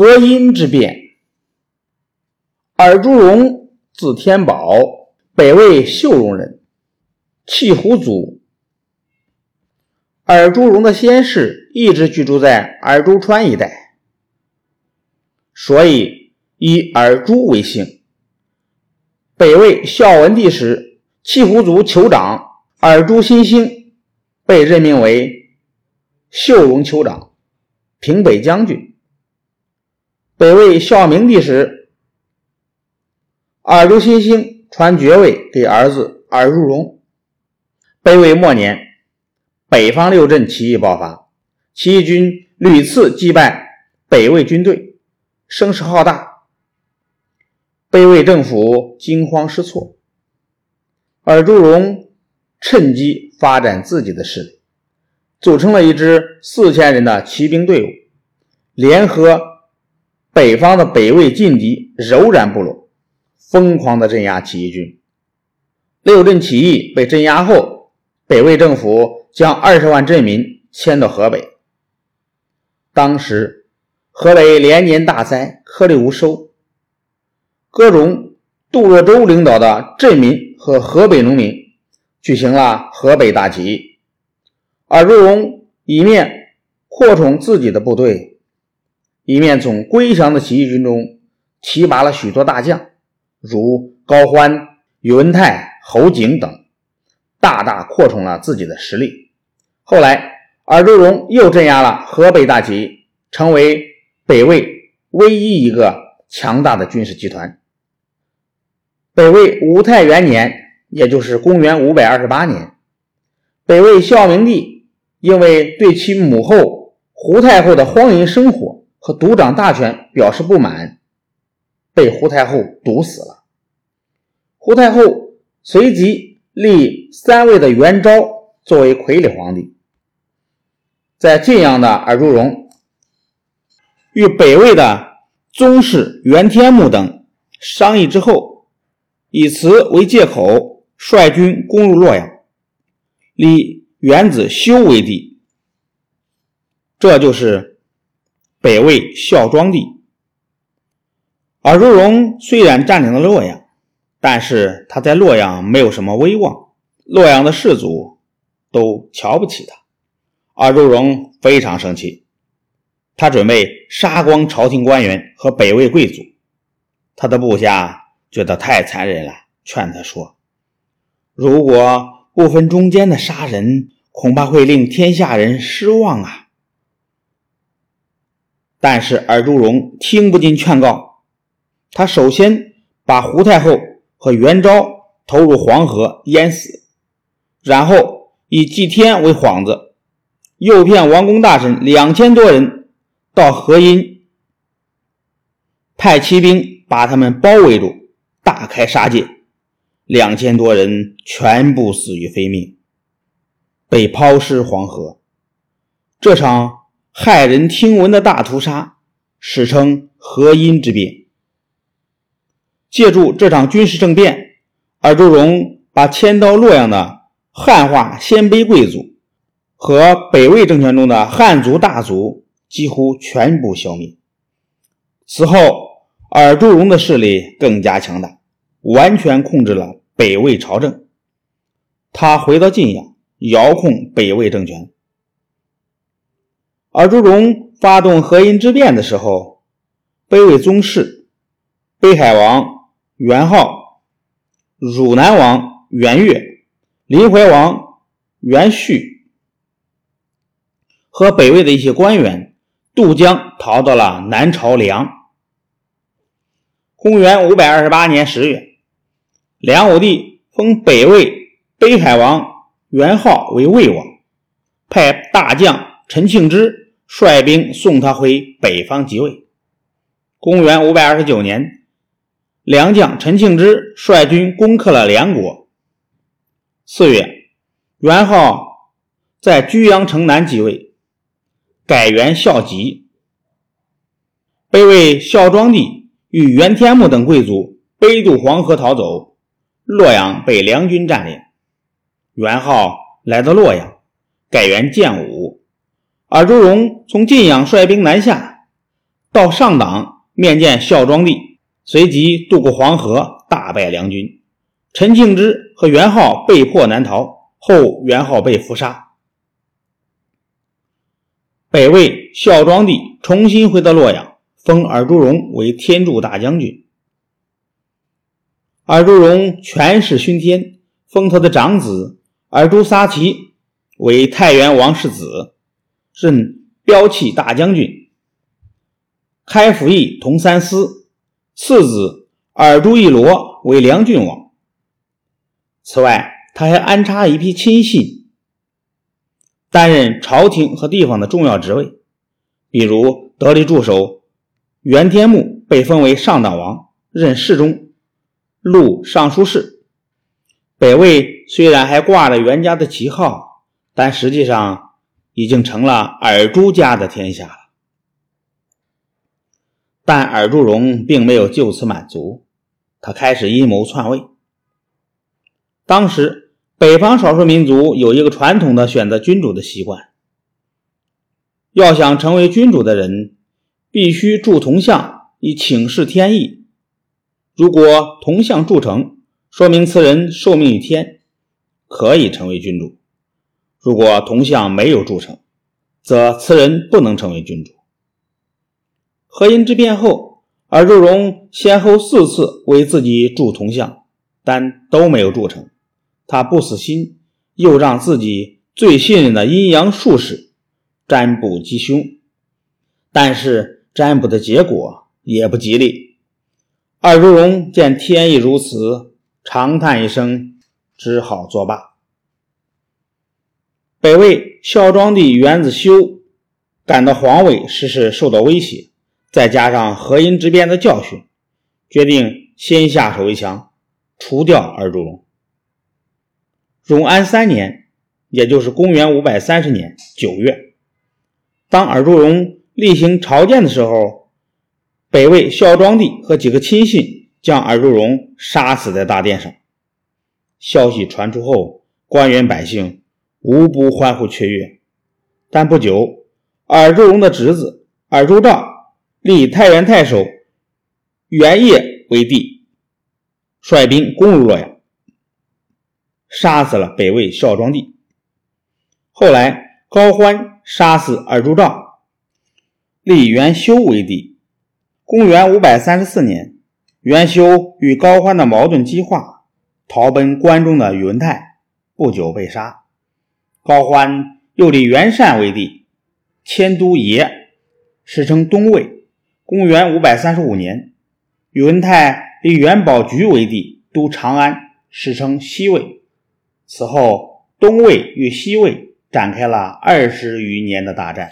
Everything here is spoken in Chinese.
河阴之变。尔朱荣，字天宝，北魏秀容人，契胡族。尔朱荣的先世一直居住在尔朱川一带，所以以尔朱为姓。北魏孝文帝时，契胡族酋长尔朱新兴被任命为秀容酋长、平北将军。北魏孝明帝时，尔朱新兴传爵位给儿子尔朱荣。北魏末年，北方六镇起义爆发，起义军屡次击败北魏军队，声势浩大。北魏政府惊慌失措，尔朱荣趁机发展自己的势力，组成了一支四千人的骑兵队伍，联合北方的北魏劲敌柔然部落。疯狂的镇压起义军，六镇起义被镇压后，北魏政府将二十万镇民迁到河北。当时河北连年大灾，颗粒无收。各种杜若周领导的镇民和河北农民举行了河北大起义。尔朱荣一面扩充自己的部队，一面从归降的起义军中提拔了许多大将。如高欢、宇文泰、侯景等，大大扩充了自己的实力。后来，尔朱荣又镇压了河北大起义，成为北魏唯一一个强大的军事集团。北魏武泰元年，也就是公元五百二十八年，北魏孝明帝因为对其母后胡太后的荒淫生活和独掌大权表示不满。被胡太后毒死了。胡太后随即立三位的元昭作为傀儡皇帝。在晋阳的尔朱荣与北魏的宗室元天穆等商议之后，以此为借口，率军攻入洛阳，立元子修为帝。这就是北魏孝庄帝。尔朱荣虽然占领了洛阳，但是他在洛阳没有什么威望，洛阳的士族都瞧不起他。尔朱荣非常生气，他准备杀光朝廷官员和北魏贵族。他的部下觉得太残忍了，劝他说：“如果不分忠奸的杀人，恐怕会令天下人失望啊。”但是尔朱荣听不进劝告。他首先把胡太后和元昭投入黄河淹死，然后以祭天为幌子，诱骗王公大臣两千多人到河阴，派骑兵把他们包围住，大开杀戒，两千多人全部死于非命，被抛尸黄河。这场骇人听闻的大屠杀，史称河阴之变。借助这场军事政变，尔朱荣把迁到洛阳的汉化鲜卑贵族和北魏政权中的汉族大族几乎全部消灭。此后，尔朱荣的势力更加强大，完全控制了北魏朝政。他回到晋阳，遥控北魏政权。而朱荣发动河阴之变的时候，北魏宗室北海王。元昊、汝南王元悦、临淮王元绪和北魏的一些官员渡江逃到了南朝梁。公元五百二十八年十月，梁武帝封北魏北海王元昊为魏王，派大将陈庆之率兵送他回北方即位。公元五百二十九年。梁将陈庆之率军攻克了梁国。四月，元昊在居阳城南即位，改元孝吉。被魏孝庄帝与元天穆等贵族背渡黄河逃走，洛阳被梁军占领。元昊来到洛阳，改元建武。尔朱荣从晋阳率兵南下，到上党面见孝庄帝，随即渡过黄河，大败梁军。陈庆之和元昊被迫南逃，后元昊被俘杀。北魏孝庄帝重新回到洛阳，封尔朱荣为天柱大将军。尔朱荣权势熏天，封他的长子尔朱撒齐为太原王世子，任骠骑大将军、开府尹同三司。次子尔朱一罗为梁郡王。此外，他还安插一批亲信，担任朝廷和地方的重要职位，比如得力助手袁天穆被封为上党王，任侍中。录尚书事，北魏虽然还挂着袁家的旗号，但实际上已经成了尔朱家的天下了。但尔朱荣并没有就此满足，他开始阴谋篡位。当时北方少数民族有一个传统的选择君主的习惯，要想成为君主的人，必须铸铜像以请示天意。如果铜像铸成，说明此人受命于天，可以成为君主；如果铜像没有铸成，则此人不能成为君主。何因之变后，尔朱荣先后四次为自己铸铜像，但都没有铸成。他不死心，又让自己最信任的阴阳术士占卜吉凶，但是占卜的结果也不吉利。尔朱荣见天意如此，长叹一声，只好作罢。北魏孝庄帝元子修感到皇位时时受到威胁，再加上河阴之变的教训，决定先下手为强，除掉尔朱荣。永安三年，也就是公元五百三十年九月，当尔朱荣例行朝见的时候。北魏孝庄帝和几个亲信将尔朱荣杀死在大殿上。消息传出后，官员百姓无不欢呼雀跃。但不久，尔朱荣的侄子尔朱兆立太原太守元业为帝，率兵攻入洛阳，杀死了北魏孝庄帝。后来，高欢杀死尔朱兆，立元修为帝。公元五百三十四年，元修与高欢的矛盾激化，逃奔关中的宇文泰，不久被杀。高欢又立元善为帝，迁都爷，史称东魏。公元五百三十五年，宇文泰立元宝局为帝，都长安，史称西魏。此后，东魏与西魏展开了二十余年的大战。